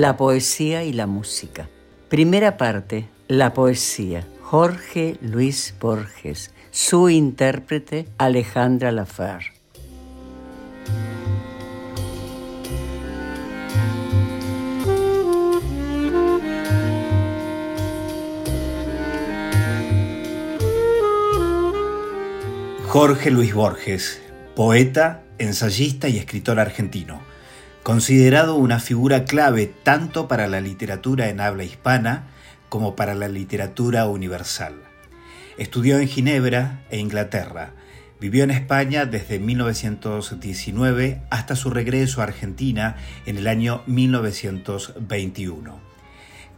La poesía y la música. Primera parte, la poesía. Jorge Luis Borges. Su intérprete, Alejandra Lafer. Jorge Luis Borges, poeta, ensayista y escritor argentino considerado una figura clave tanto para la literatura en habla hispana como para la literatura universal. Estudió en Ginebra e Inglaterra. Vivió en España desde 1919 hasta su regreso a Argentina en el año 1921.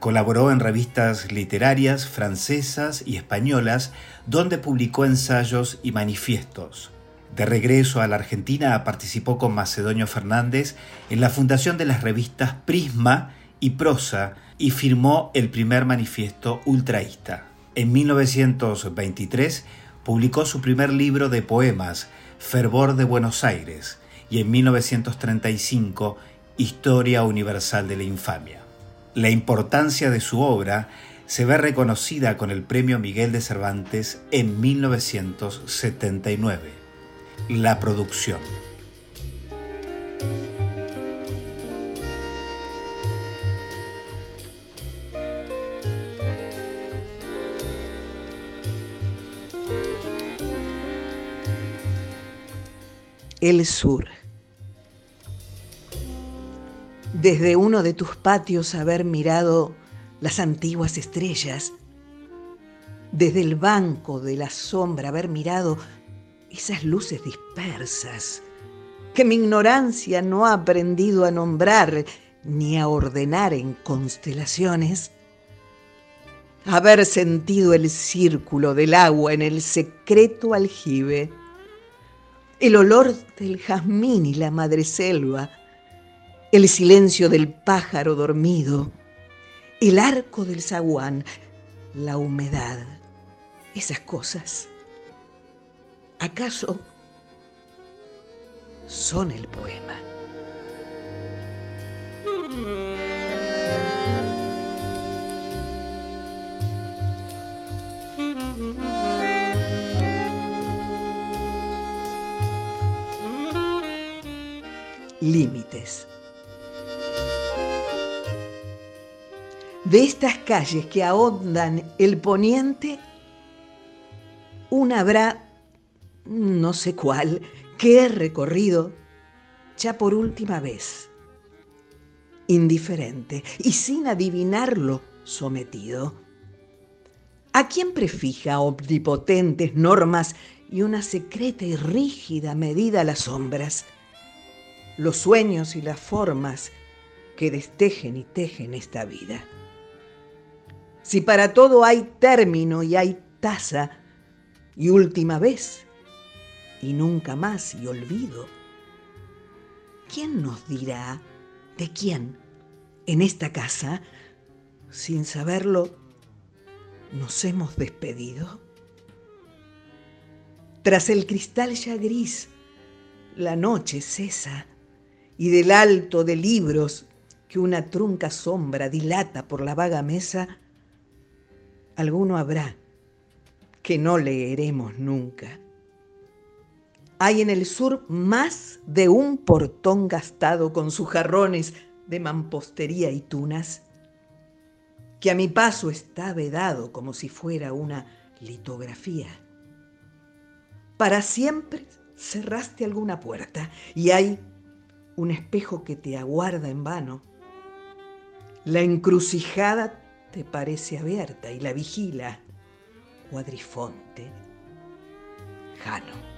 Colaboró en revistas literarias francesas y españolas donde publicó ensayos y manifiestos. De regreso a la Argentina participó con Macedonio Fernández en la fundación de las revistas Prisma y Prosa y firmó el primer manifiesto ultraísta. En 1923 publicó su primer libro de poemas, Fervor de Buenos Aires, y en 1935 Historia Universal de la Infamia. La importancia de su obra se ve reconocida con el Premio Miguel de Cervantes en 1979 la producción. El sur. Desde uno de tus patios haber mirado las antiguas estrellas, desde el banco de la sombra haber mirado esas luces dispersas que mi ignorancia no ha aprendido a nombrar ni a ordenar en constelaciones, haber sentido el círculo del agua en el secreto aljibe, el olor del jazmín y la madreselva, el silencio del pájaro dormido, el arco del zaguán, la humedad, esas cosas ¿Acaso son el poema? Límites. De estas calles que ahondan el poniente, una habrá no sé cuál, que he recorrido ya por última vez, indiferente y sin adivinarlo sometido. ¿A quién prefija omnipotentes normas y una secreta y rígida medida las sombras, los sueños y las formas que destejen y tejen esta vida? Si para todo hay término y hay tasa y última vez, y nunca más y olvido. ¿Quién nos dirá de quién en esta casa, sin saberlo, nos hemos despedido? Tras el cristal ya gris, la noche cesa y del alto de libros que una trunca sombra dilata por la vaga mesa, alguno habrá que no leeremos nunca. Hay en el sur más de un portón gastado con sus jarrones de mampostería y tunas, que a mi paso está vedado como si fuera una litografía. Para siempre cerraste alguna puerta y hay un espejo que te aguarda en vano. La encrucijada te parece abierta y la vigila Cuadrifonte Jano.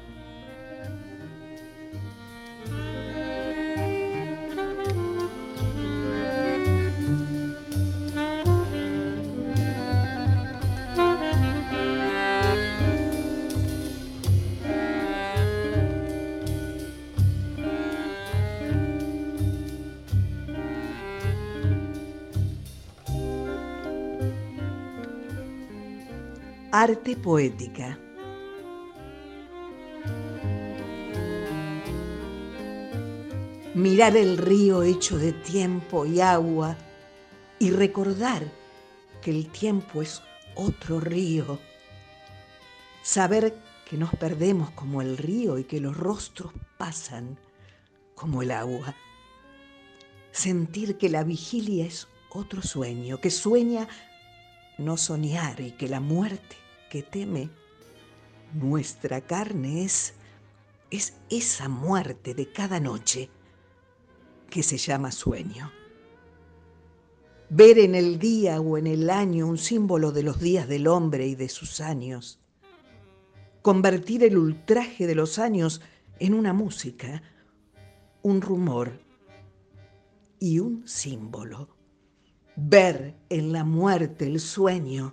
Arte poética. Mirar el río hecho de tiempo y agua y recordar que el tiempo es otro río. Saber que nos perdemos como el río y que los rostros pasan como el agua. Sentir que la vigilia es otro sueño, que sueña no soñar y que la muerte que teme. Nuestra carne es, es esa muerte de cada noche que se llama sueño. Ver en el día o en el año un símbolo de los días del hombre y de sus años. Convertir el ultraje de los años en una música, un rumor y un símbolo. Ver en la muerte el sueño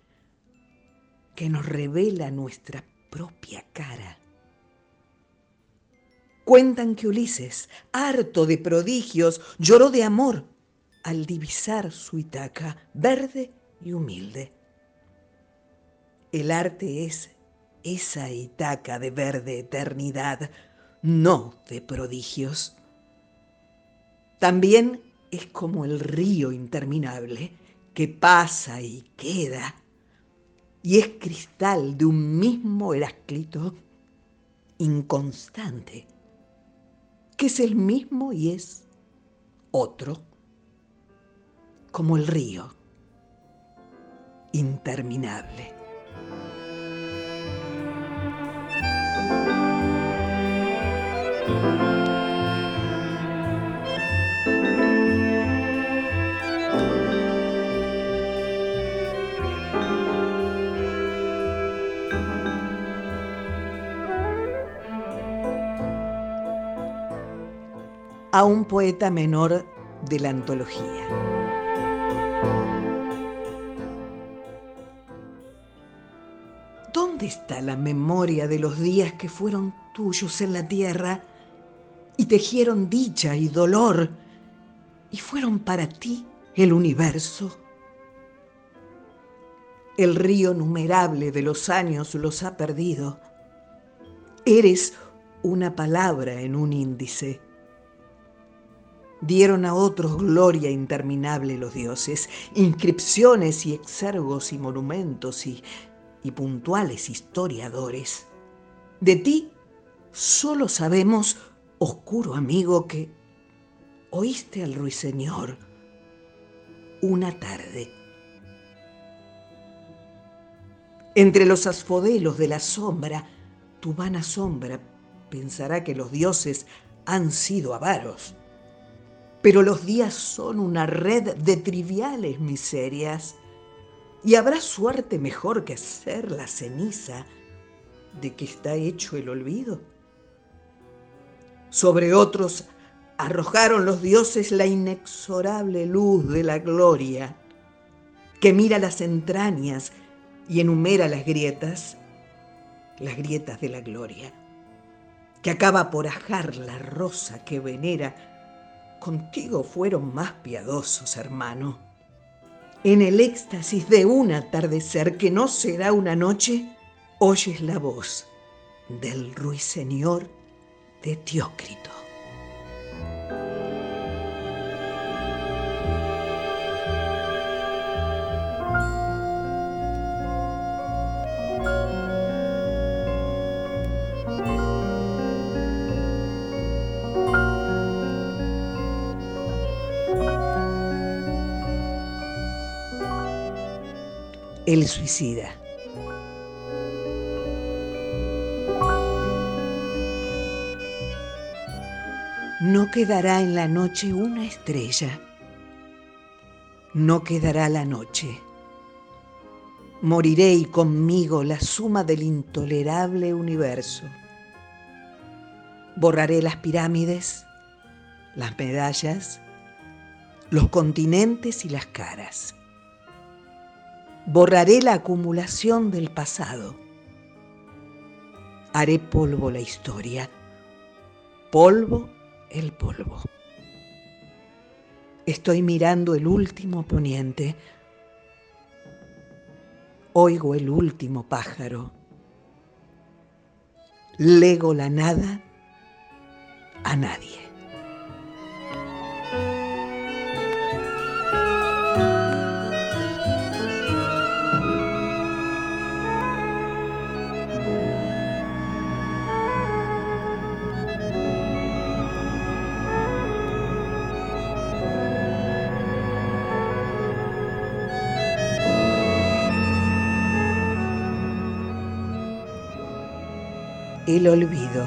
que nos revela nuestra propia cara. Cuentan que Ulises, harto de prodigios, lloró de amor al divisar su Itaca, verde y humilde. El arte es esa Itaca de verde eternidad, no de prodigios. También es como el río interminable que pasa y queda y es cristal de un mismo Heráclito inconstante, que es el mismo y es otro, como el río, interminable. A un poeta menor de la antología. ¿Dónde está la memoria de los días que fueron tuyos en la tierra y tejieron dicha y dolor y fueron para ti el universo? El río numerable de los años los ha perdido. Eres una palabra en un índice Dieron a otros gloria interminable los dioses, inscripciones y exergos y monumentos y, y puntuales historiadores. De ti solo sabemos, oscuro amigo, que oíste al ruiseñor una tarde. Entre los asfodelos de la sombra, tu vana sombra pensará que los dioses han sido avaros pero los días son una red de triviales miserias y habrá suerte mejor que ser la ceniza de que está hecho el olvido. Sobre otros arrojaron los dioses la inexorable luz de la gloria, que mira las entrañas y enumera las grietas las grietas de la gloria, que acaba por ajar la rosa que venera, contigo fueron más piadosos, hermano. En el éxtasis de un atardecer que no será una noche, oyes la voz del ruiseñor de Teócrito. El suicida. No quedará en la noche una estrella. No quedará la noche. Moriré y conmigo la suma del intolerable universo. Borraré las pirámides, las medallas, los continentes y las caras. Borraré la acumulación del pasado. Haré polvo la historia. Polvo el polvo. Estoy mirando el último poniente. Oigo el último pájaro. Lego la nada a nadie. El olvido.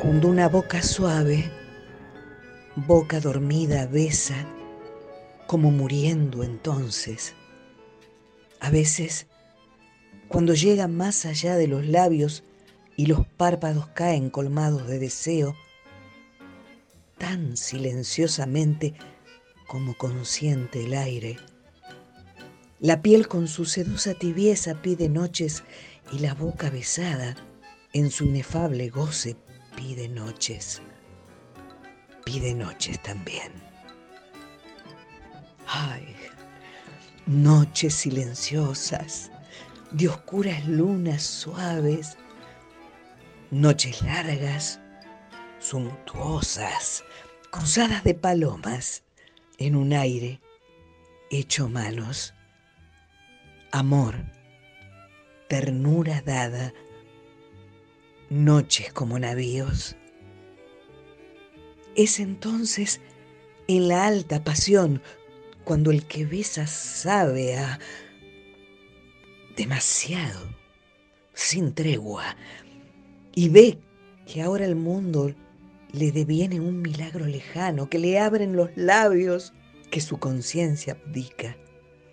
Cuando una boca suave, boca dormida, besa, como muriendo entonces. A veces, cuando llega más allá de los labios y los párpados caen colmados de deseo, tan silenciosamente como consciente el aire. La piel con su sedosa tibieza pide noches y la boca besada en su inefable goce pide noches. Pide noches también. Ay, noches silenciosas, de oscuras lunas suaves, noches largas, suntuosas, cruzadas de palomas en un aire hecho manos, amor, ternura dada, noches como navíos. Es entonces en la alta pasión cuando el que besa sabe a demasiado, sin tregua, y ve que ahora el mundo le deviene un milagro lejano, que le abren los labios, que su conciencia abdica,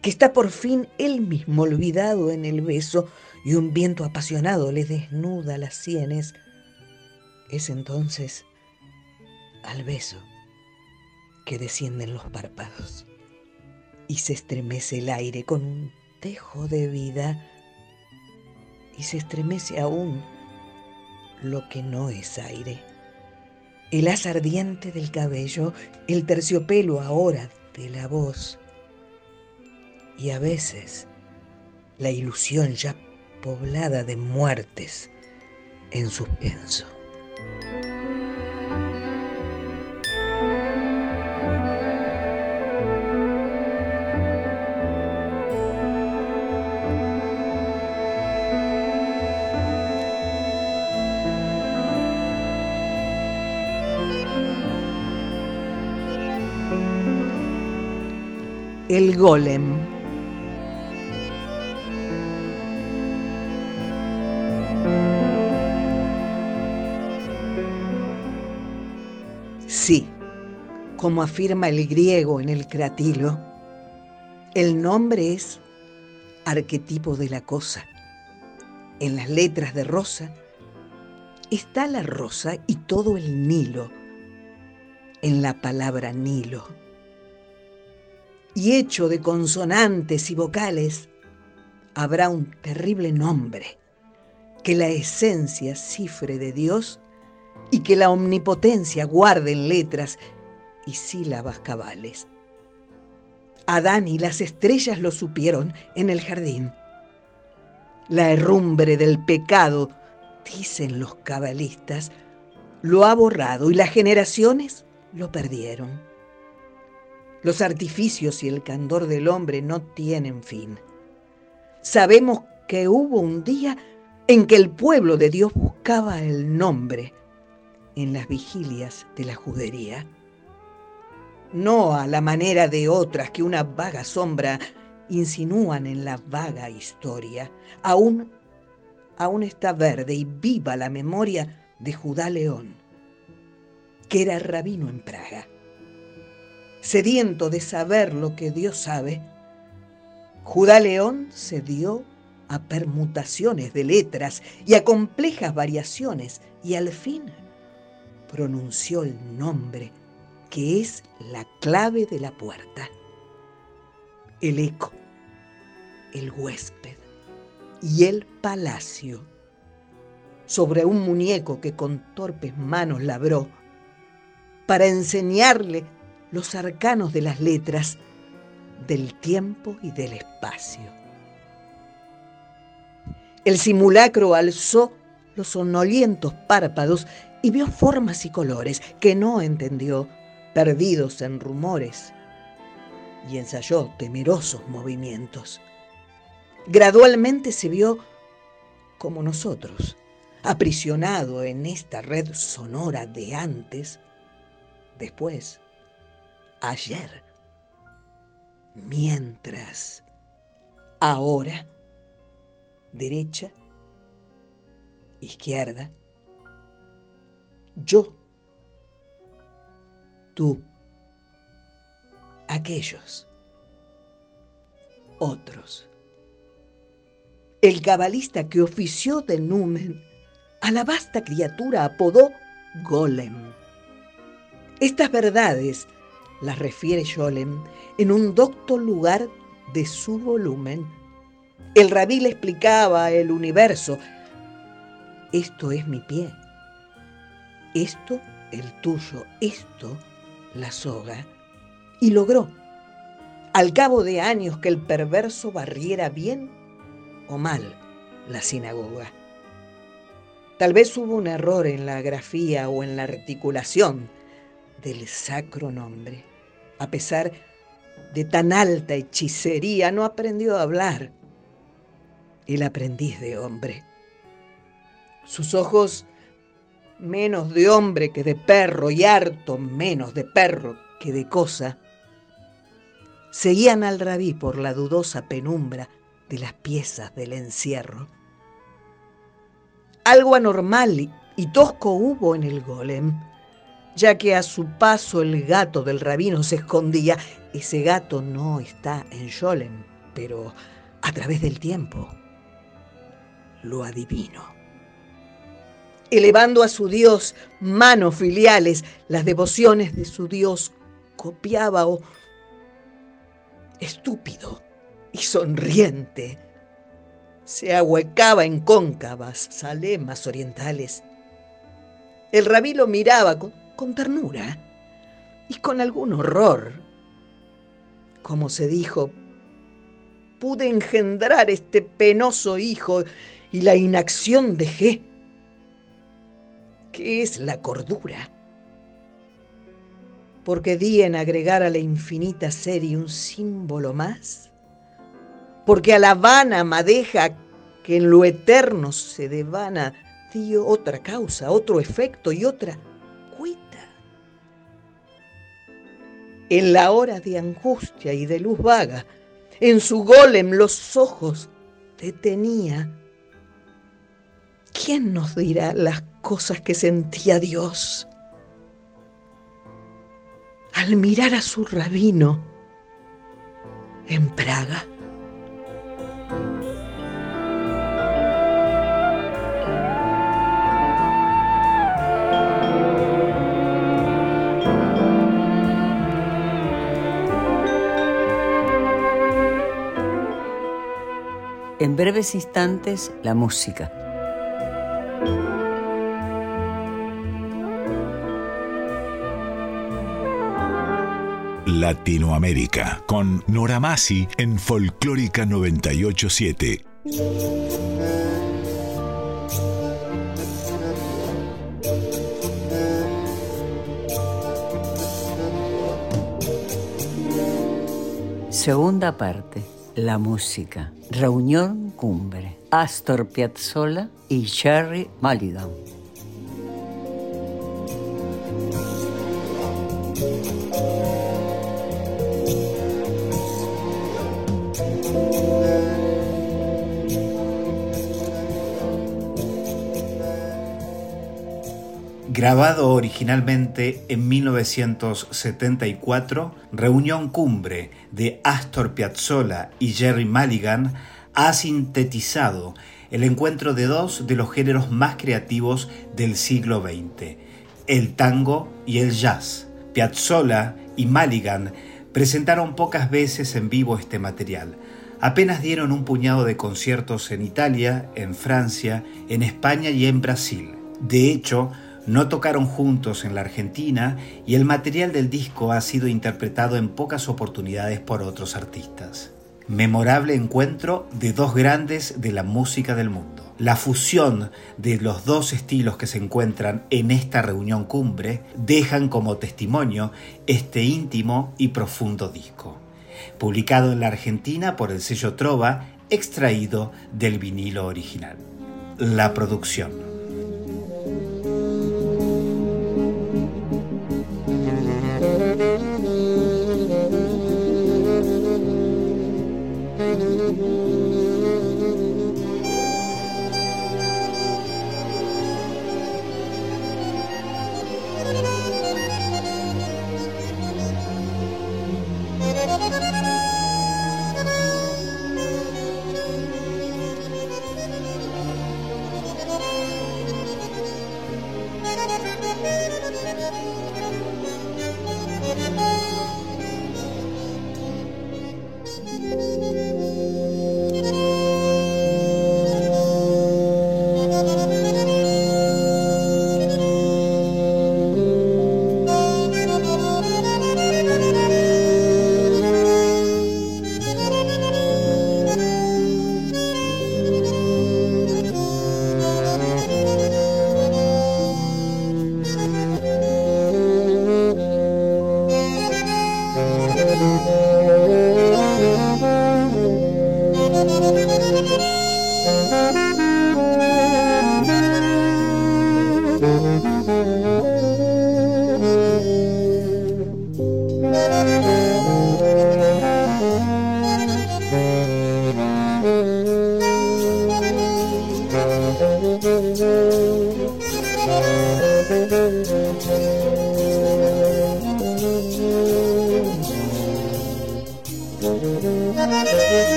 que está por fin él mismo olvidado en el beso y un viento apasionado le desnuda las sienes, es entonces al beso que descienden los párpados y se estremece el aire con un tejo de vida y se estremece aún lo que no es aire el haz ardiente del cabello, el terciopelo ahora de la voz y a veces la ilusión ya poblada de muertes en suspenso. El golem. Sí, como afirma el griego en el cratilo, el nombre es arquetipo de la cosa. En las letras de rosa está la rosa y todo el Nilo en la palabra Nilo y hecho de consonantes y vocales, habrá un terrible nombre que la esencia cifre de Dios y que la omnipotencia guarde en letras y sílabas cabales. Adán y las estrellas lo supieron en el jardín. La herrumbre del pecado, dicen los cabalistas, lo ha borrado y las generaciones lo perdieron. Los artificios y el candor del hombre no tienen fin. Sabemos que hubo un día en que el pueblo de Dios buscaba el nombre en las vigilias de la judería. No a la manera de otras que una vaga sombra insinúan en la vaga historia. Aún, aún está verde y viva la memoria de Judá León, que era rabino en Praga. Sediento de saber lo que Dios sabe, Judá León se dio a permutaciones de letras y a complejas variaciones y al fin pronunció el nombre que es la clave de la puerta. El eco, el huésped y el palacio sobre un muñeco que con torpes manos labró para enseñarle los arcanos de las letras del tiempo y del espacio. El simulacro alzó los sonolientos párpados y vio formas y colores que no entendió, perdidos en rumores, y ensayó temerosos movimientos. Gradualmente se vio como nosotros, aprisionado en esta red sonora de antes, después, ayer mientras ahora derecha, izquierda, yo, tú, aquellos, otros. El cabalista que ofició de numen a la vasta criatura apodó Golem. Estas verdades las refiere Scholem en un docto lugar de su volumen. El rabí le explicaba el universo. Esto es mi pie. Esto el tuyo. Esto la soga. Y logró, al cabo de años, que el perverso barriera bien o mal la sinagoga. Tal vez hubo un error en la grafía o en la articulación del sacro nombre. A pesar de tan alta hechicería, no aprendió a hablar. El aprendiz de hombre. Sus ojos, menos de hombre que de perro y harto menos de perro que de cosa, seguían al rabí por la dudosa penumbra de las piezas del encierro. Algo anormal y tosco hubo en el golem ya que a su paso el gato del rabino se escondía. Ese gato no está en Sholem, pero a través del tiempo lo adivino. Elevando a su Dios manos filiales, las devociones de su Dios copiaba o estúpido y sonriente. Se ahuecaba en cóncavas salemas orientales. El rabí lo miraba con con ternura y con algún horror. Como se dijo, pude engendrar este penoso hijo y la inacción dejé. ¿Qué es la cordura? Porque di en agregar a la infinita serie un símbolo más. Porque a la vana madeja que en lo eterno se devana dio otra causa, otro efecto y otra en la hora de angustia y de luz vaga, en su golem los ojos detenía. ¿Quién nos dirá las cosas que sentía Dios? Al mirar a su rabino en Praga. En breves instantes, la música. Latinoamérica con Nora Masi en Folclórica 987. Segunda parte, la música. Reunión cumbre. Astor Piazzolla y Jerry Mulligan. Grabado originalmente en 1974, Reunión Cumbre de Astor Piazzolla y Jerry Mulligan ha sintetizado el encuentro de dos de los géneros más creativos del siglo XX, el tango y el jazz. Piazzolla y Mulligan presentaron pocas veces en vivo este material. Apenas dieron un puñado de conciertos en Italia, en Francia, en España y en Brasil. De hecho, no tocaron juntos en la Argentina y el material del disco ha sido interpretado en pocas oportunidades por otros artistas. Memorable encuentro de dos grandes de la música del mundo. La fusión de los dos estilos que se encuentran en esta reunión cumbre dejan como testimonio este íntimo y profundo disco. Publicado en la Argentina por el sello Trova, extraído del vinilo original. La producción.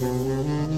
Mm-hmm.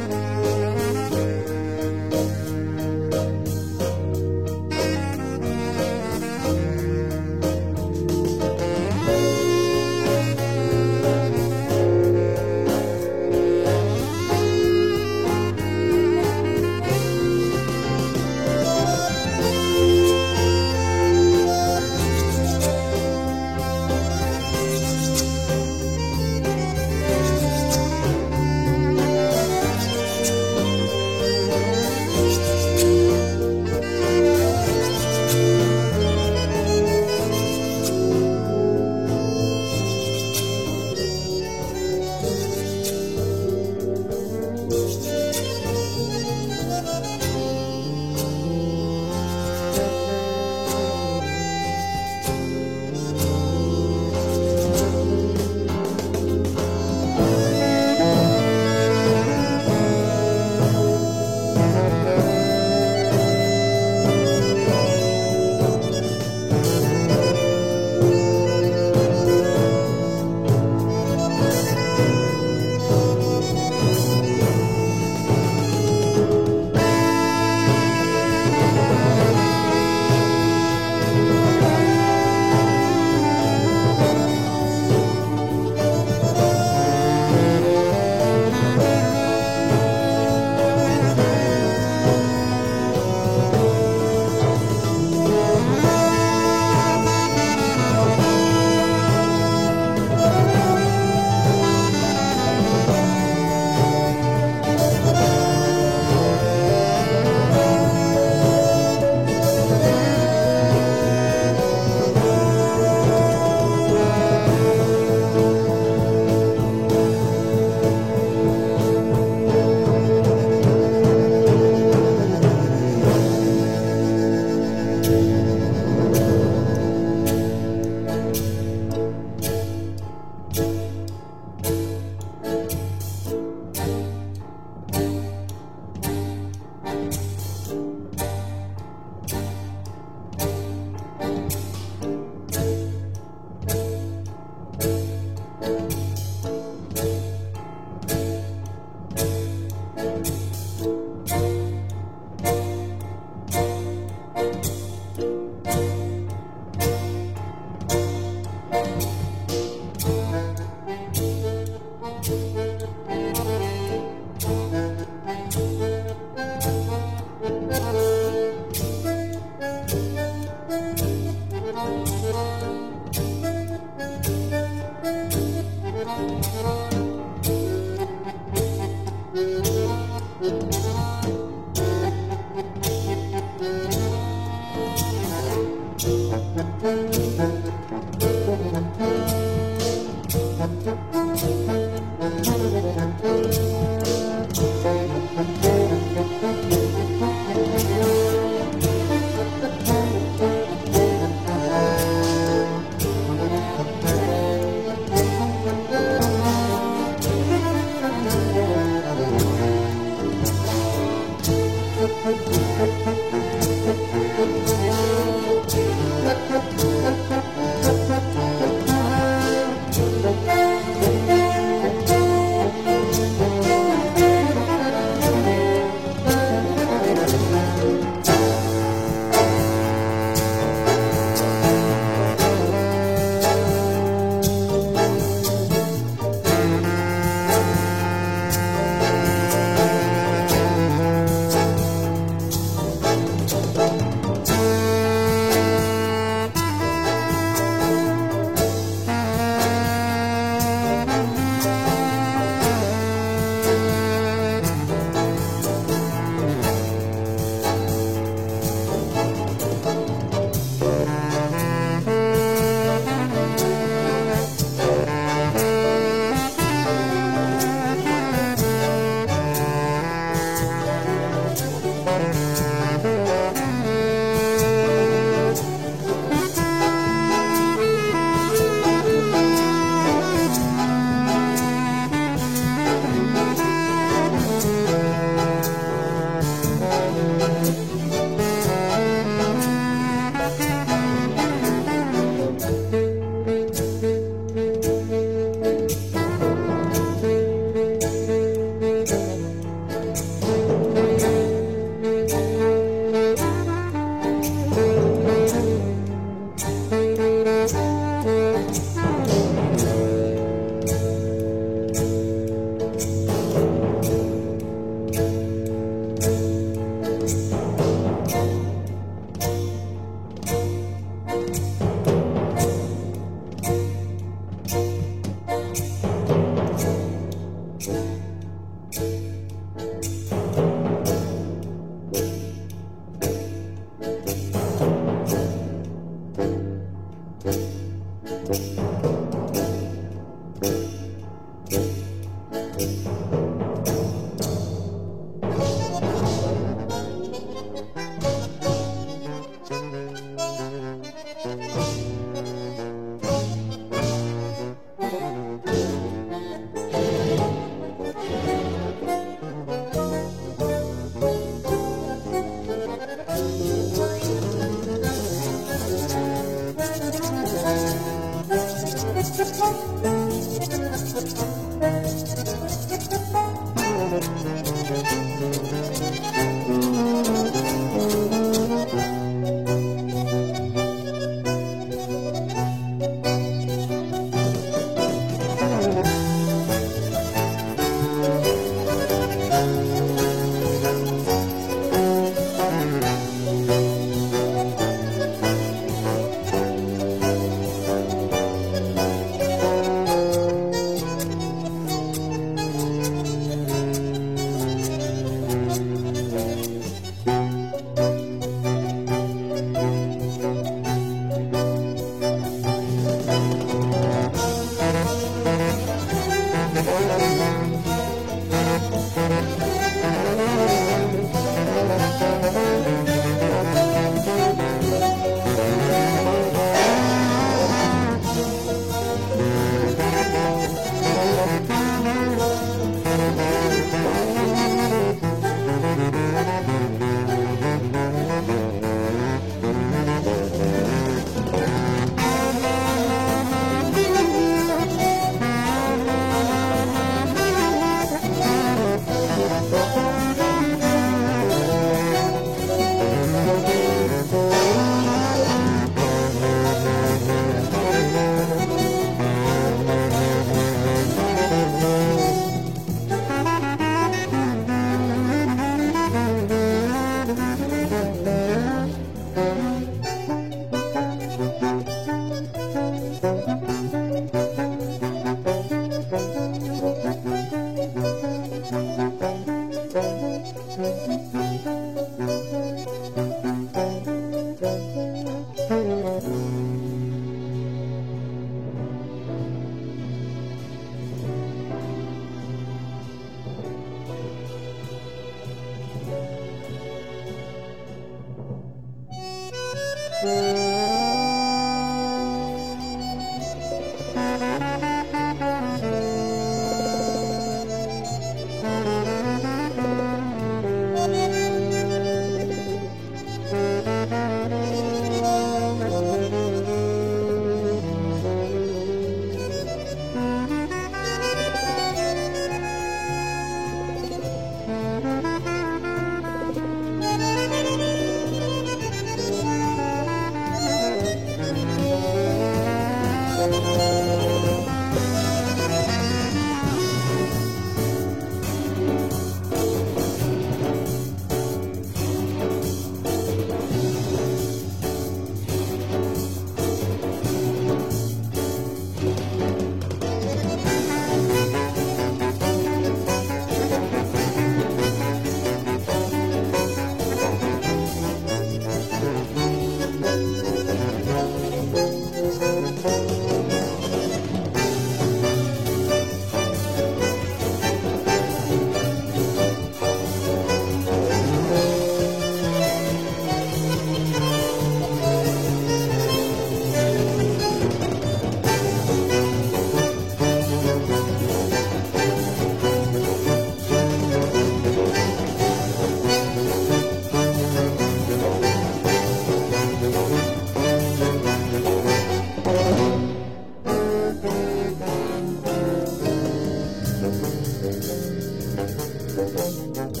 Thank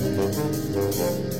you.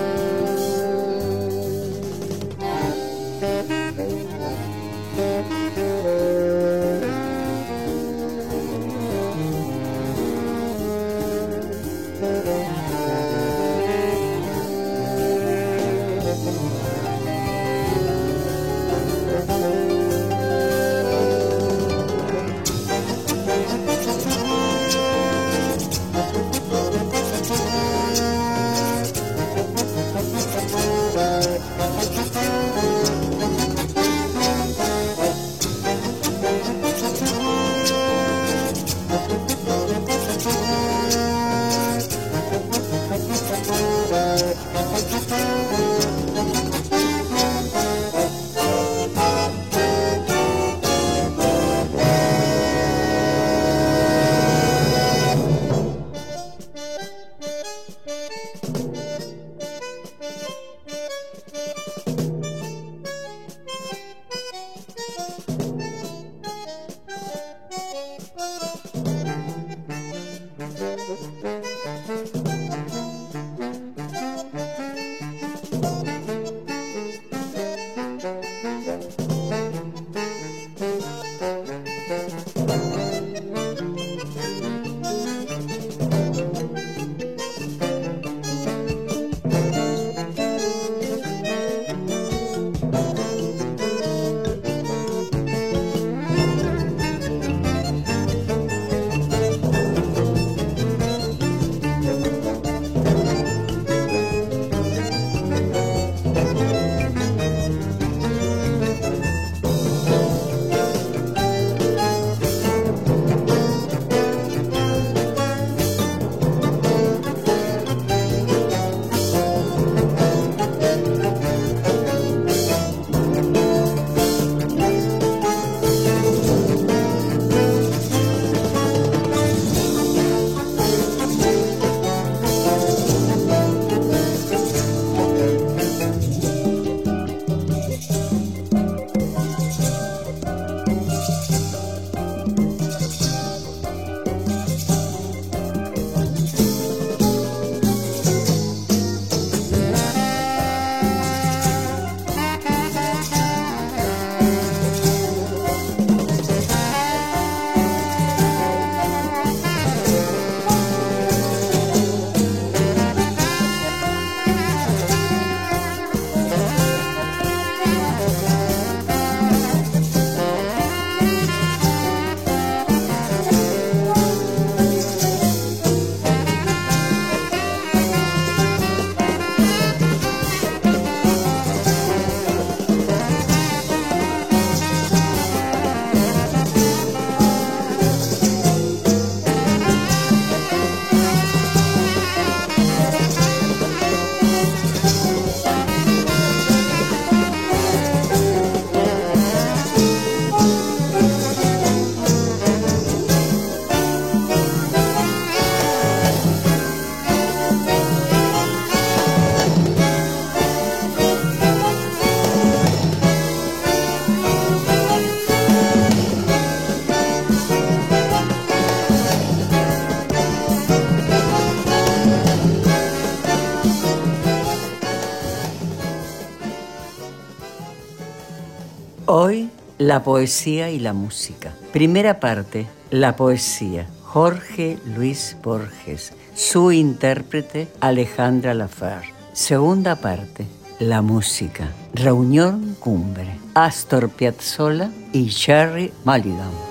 la poesía y la música. Primera parte, la poesía. Jorge Luis Borges. Su intérprete, Alejandra Lafer. Segunda parte, la música. Reunión Cumbre. Astor Piazzolla y Jerry Mulligan.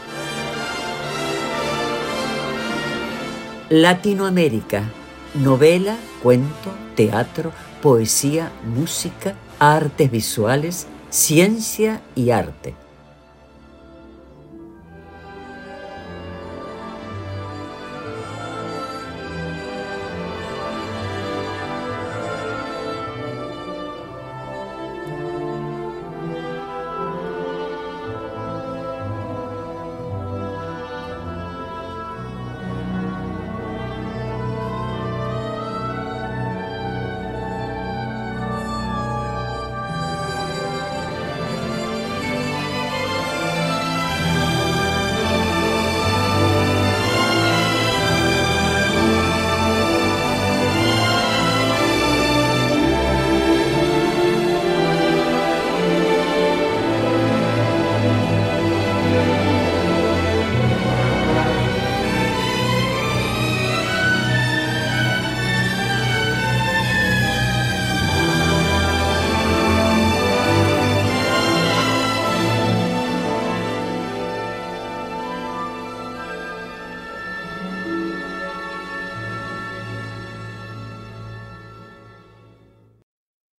Latinoamérica. Novela, cuento, teatro, poesía, música, artes visuales, ciencia y arte.